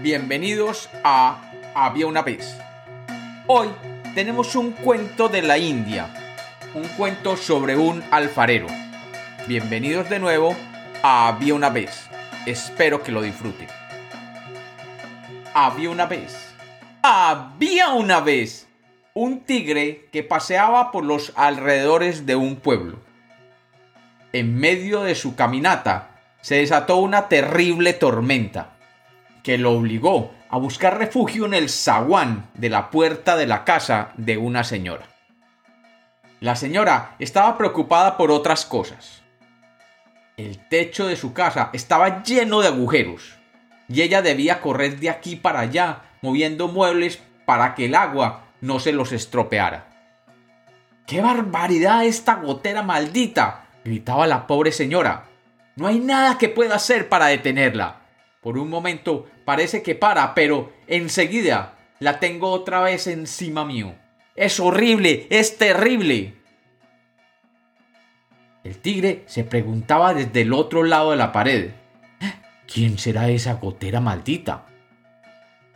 Bienvenidos a Había una vez. Hoy tenemos un cuento de la India, un cuento sobre un alfarero. Bienvenidos de nuevo a Había una vez. Espero que lo disfruten. Había una vez. Había una vez un tigre que paseaba por los alrededores de un pueblo. En medio de su caminata se desató una terrible tormenta que lo obligó a buscar refugio en el zaguán de la puerta de la casa de una señora. La señora estaba preocupada por otras cosas. El techo de su casa estaba lleno de agujeros y ella debía correr de aquí para allá moviendo muebles para que el agua no se los estropeara. ¡Qué barbaridad esta gotera maldita! gritaba la pobre señora. No hay nada que pueda hacer para detenerla. Por un momento parece que para, pero enseguida la tengo otra vez encima mío. Es horrible, es terrible. El tigre se preguntaba desde el otro lado de la pared. ¿Quién será esa gotera maldita?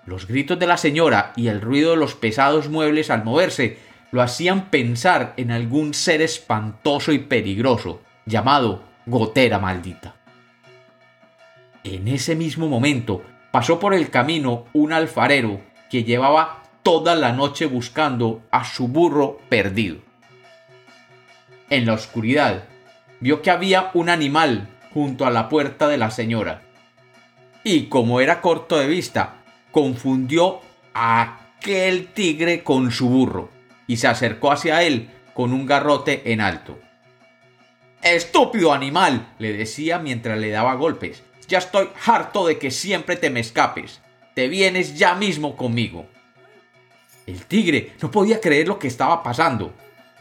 Los gritos de la señora y el ruido de los pesados muebles al moverse lo hacían pensar en algún ser espantoso y peligroso, llamado gotera maldita. En ese mismo momento pasó por el camino un alfarero que llevaba toda la noche buscando a su burro perdido. En la oscuridad vio que había un animal junto a la puerta de la señora. Y como era corto de vista, confundió a aquel tigre con su burro y se acercó hacia él con un garrote en alto. Estúpido animal, le decía mientras le daba golpes. Ya estoy harto de que siempre te me escapes. Te vienes ya mismo conmigo. El tigre no podía creer lo que estaba pasando.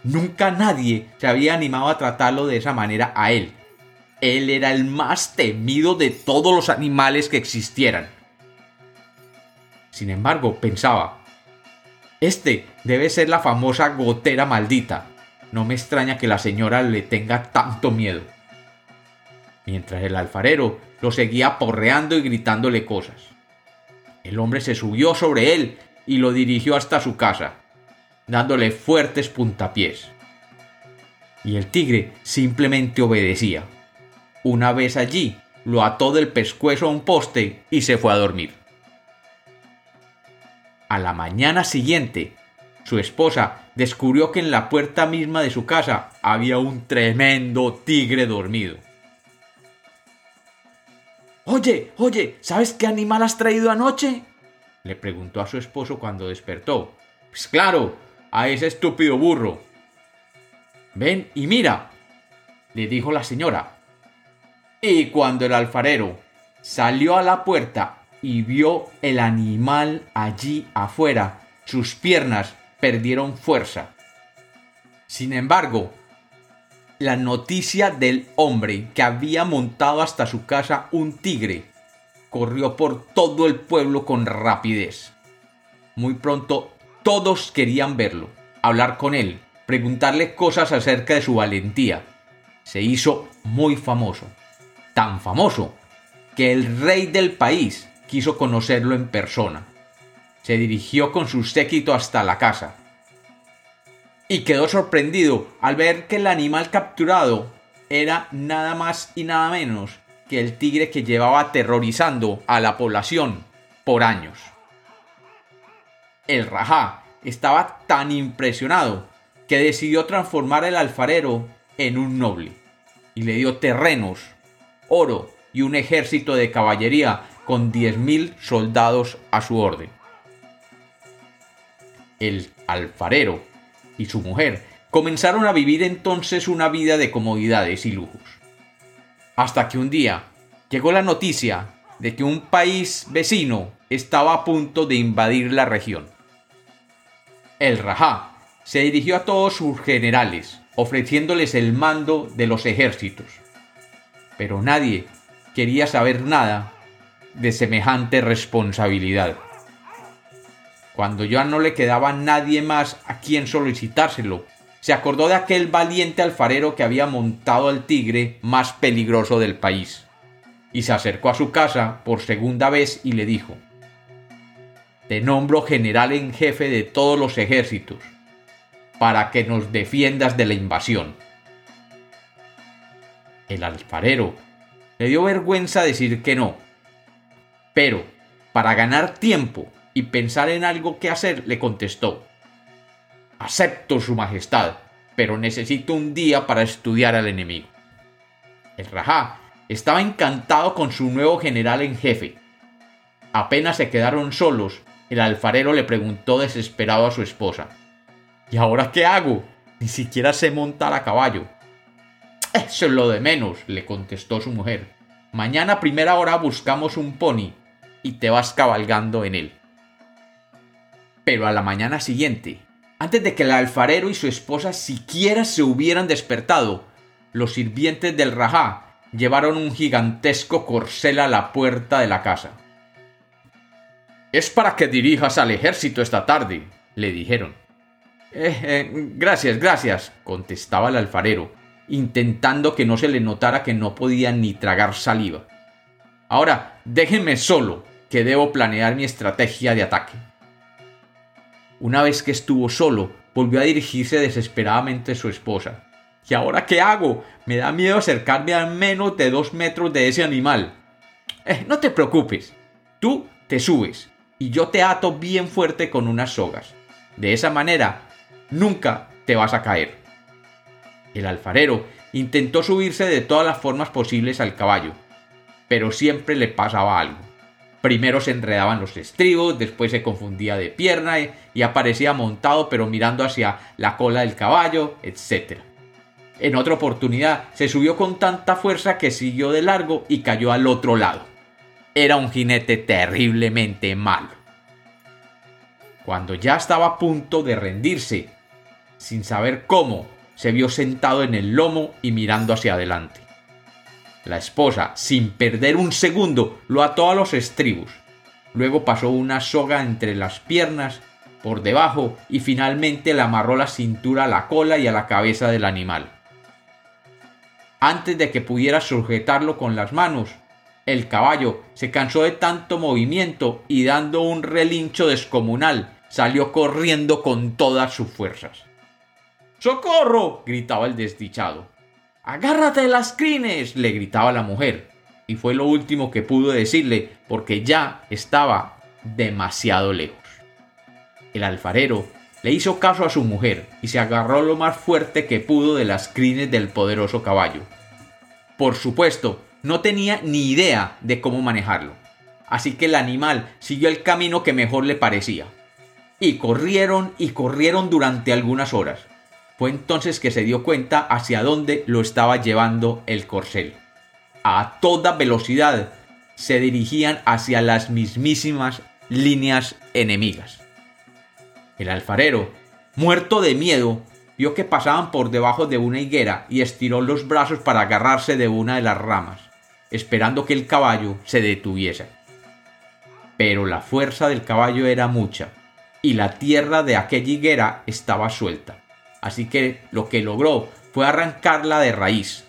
Nunca nadie se había animado a tratarlo de esa manera a él. Él era el más temido de todos los animales que existieran. Sin embargo, pensaba, este debe ser la famosa gotera maldita. No me extraña que la señora le tenga tanto miedo. Mientras el alfarero lo seguía porreando y gritándole cosas. El hombre se subió sobre él y lo dirigió hasta su casa, dándole fuertes puntapiés. Y el tigre simplemente obedecía. Una vez allí, lo ató del pescuezo a un poste y se fue a dormir. A la mañana siguiente, su esposa descubrió que en la puerta misma de su casa había un tremendo tigre dormido. Oye, oye, ¿sabes qué animal has traído anoche? le preguntó a su esposo cuando despertó. Pues claro, a ese estúpido burro. Ven y mira, le dijo la señora. Y cuando el alfarero salió a la puerta y vio el animal allí afuera, sus piernas perdieron fuerza. Sin embargo, la noticia del hombre que había montado hasta su casa un tigre corrió por todo el pueblo con rapidez. Muy pronto todos querían verlo, hablar con él, preguntarle cosas acerca de su valentía. Se hizo muy famoso, tan famoso que el rey del país quiso conocerlo en persona. Se dirigió con su séquito hasta la casa y quedó sorprendido al ver que el animal capturado era nada más y nada menos que el tigre que llevaba aterrorizando a la población por años. El rajá estaba tan impresionado que decidió transformar el alfarero en un noble y le dio terrenos, oro y un ejército de caballería con 10.000 soldados a su orden. El alfarero y su mujer comenzaron a vivir entonces una vida de comodidades y lujos. Hasta que un día llegó la noticia de que un país vecino estaba a punto de invadir la región. El Rajá se dirigió a todos sus generales, ofreciéndoles el mando de los ejércitos. Pero nadie quería saber nada de semejante responsabilidad cuando ya no le quedaba nadie más a quien solicitárselo. Se acordó de aquel valiente alfarero que había montado al tigre más peligroso del país, y se acercó a su casa por segunda vez y le dijo te nombro general en jefe de todos los ejércitos, para que nos defiendas de la invasión. El alfarero le dio vergüenza decir que no, pero para ganar tiempo y pensar en algo que hacer, le contestó, Acepto su majestad, pero necesito un día para estudiar al enemigo. El Rajá estaba encantado con su nuevo general en jefe. Apenas se quedaron solos, el alfarero le preguntó desesperado a su esposa, ¿Y ahora qué hago? Ni siquiera sé montar a caballo. Eso es lo de menos, le contestó su mujer. Mañana primera hora buscamos un pony y te vas cabalgando en él. Pero a la mañana siguiente, antes de que el alfarero y su esposa siquiera se hubieran despertado, los sirvientes del Rajá llevaron un gigantesco corcel a la puerta de la casa. Es para que dirijas al ejército esta tarde, le dijeron. Eh, eh, gracias, gracias, contestaba el alfarero, intentando que no se le notara que no podía ni tragar saliva. Ahora, déjenme solo, que debo planear mi estrategia de ataque. Una vez que estuvo solo, volvió a dirigirse desesperadamente a su esposa. ¿Y ahora qué hago? Me da miedo acercarme a menos de dos metros de ese animal. Eh, no te preocupes. Tú te subes y yo te ato bien fuerte con unas sogas. De esa manera, nunca te vas a caer. El alfarero intentó subirse de todas las formas posibles al caballo, pero siempre le pasaba algo. Primero se enredaban los estribos, después se confundía de pierna y aparecía montado pero mirando hacia la cola del caballo, etc. En otra oportunidad se subió con tanta fuerza que siguió de largo y cayó al otro lado. Era un jinete terriblemente malo. Cuando ya estaba a punto de rendirse, sin saber cómo, se vio sentado en el lomo y mirando hacia adelante. La esposa, sin perder un segundo, lo ató a los estribos. Luego pasó una soga entre las piernas, por debajo, y finalmente le amarró la cintura a la cola y a la cabeza del animal. Antes de que pudiera sujetarlo con las manos, el caballo se cansó de tanto movimiento y dando un relincho descomunal, salió corriendo con todas sus fuerzas. ¡Socorro! gritaba el desdichado. ¡Agárrate de las crines! le gritaba la mujer, y fue lo último que pudo decirle porque ya estaba demasiado lejos. El alfarero le hizo caso a su mujer y se agarró lo más fuerte que pudo de las crines del poderoso caballo. Por supuesto, no tenía ni idea de cómo manejarlo, así que el animal siguió el camino que mejor le parecía. Y corrieron y corrieron durante algunas horas. Fue entonces que se dio cuenta hacia dónde lo estaba llevando el corcel. A toda velocidad se dirigían hacia las mismísimas líneas enemigas. El alfarero, muerto de miedo, vio que pasaban por debajo de una higuera y estiró los brazos para agarrarse de una de las ramas, esperando que el caballo se detuviese. Pero la fuerza del caballo era mucha, y la tierra de aquella higuera estaba suelta. Así que lo que logró fue arrancarla de raíz,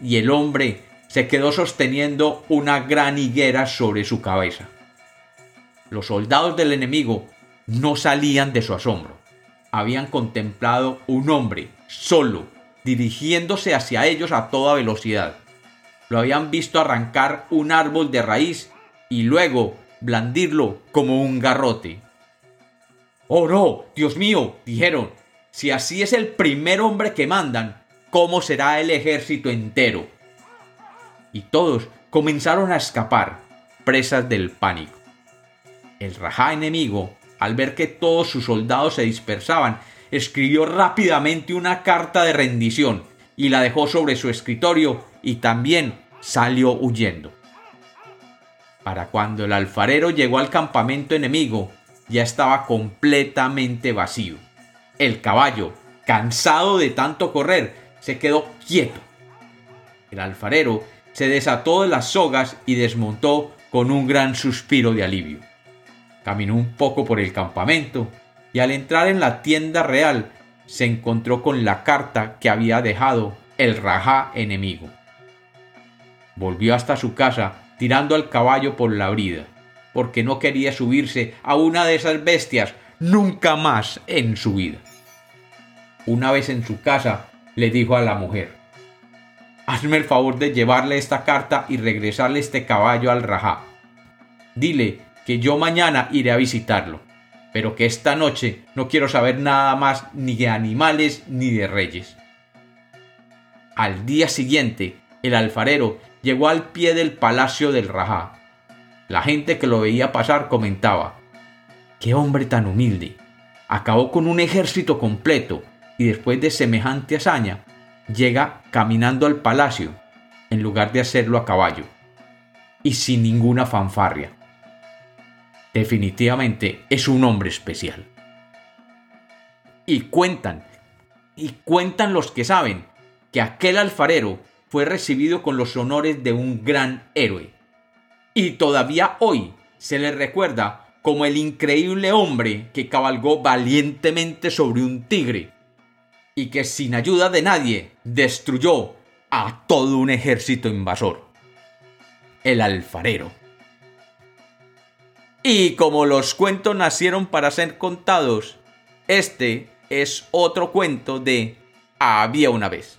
y el hombre se quedó sosteniendo una gran higuera sobre su cabeza. Los soldados del enemigo no salían de su asombro. Habían contemplado un hombre solo, dirigiéndose hacia ellos a toda velocidad. Lo habían visto arrancar un árbol de raíz y luego blandirlo como un garrote. Oh no, Dios mío, dijeron, si así es el primer hombre que mandan, ¿cómo será el ejército entero? Y todos comenzaron a escapar, presas del pánico. El rajá enemigo al ver que todos sus soldados se dispersaban, escribió rápidamente una carta de rendición y la dejó sobre su escritorio y también salió huyendo. Para cuando el alfarero llegó al campamento enemigo, ya estaba completamente vacío. El caballo, cansado de tanto correr, se quedó quieto. El alfarero se desató de las sogas y desmontó con un gran suspiro de alivio. Caminó un poco por el campamento y al entrar en la tienda real se encontró con la carta que había dejado el rajá enemigo. Volvió hasta su casa tirando al caballo por la brida, porque no quería subirse a una de esas bestias nunca más en su vida. Una vez en su casa, le dijo a la mujer, Hazme el favor de llevarle esta carta y regresarle este caballo al Rajá. Dile que yo mañana iré a visitarlo, pero que esta noche no quiero saber nada más ni de animales ni de reyes. Al día siguiente, el alfarero llegó al pie del palacio del Rajá. La gente que lo veía pasar comentaba, ¡Qué hombre tan humilde! Acabó con un ejército completo y después de semejante hazaña llega caminando al palacio en lugar de hacerlo a caballo y sin ninguna fanfarria. Definitivamente es un hombre especial. Y cuentan, y cuentan los que saben, que aquel alfarero fue recibido con los honores de un gran héroe. Y todavía hoy se le recuerda como el increíble hombre que cabalgó valientemente sobre un tigre y que sin ayuda de nadie destruyó a todo un ejército invasor. El alfarero. Y como los cuentos nacieron para ser contados, este es otro cuento de Había una vez.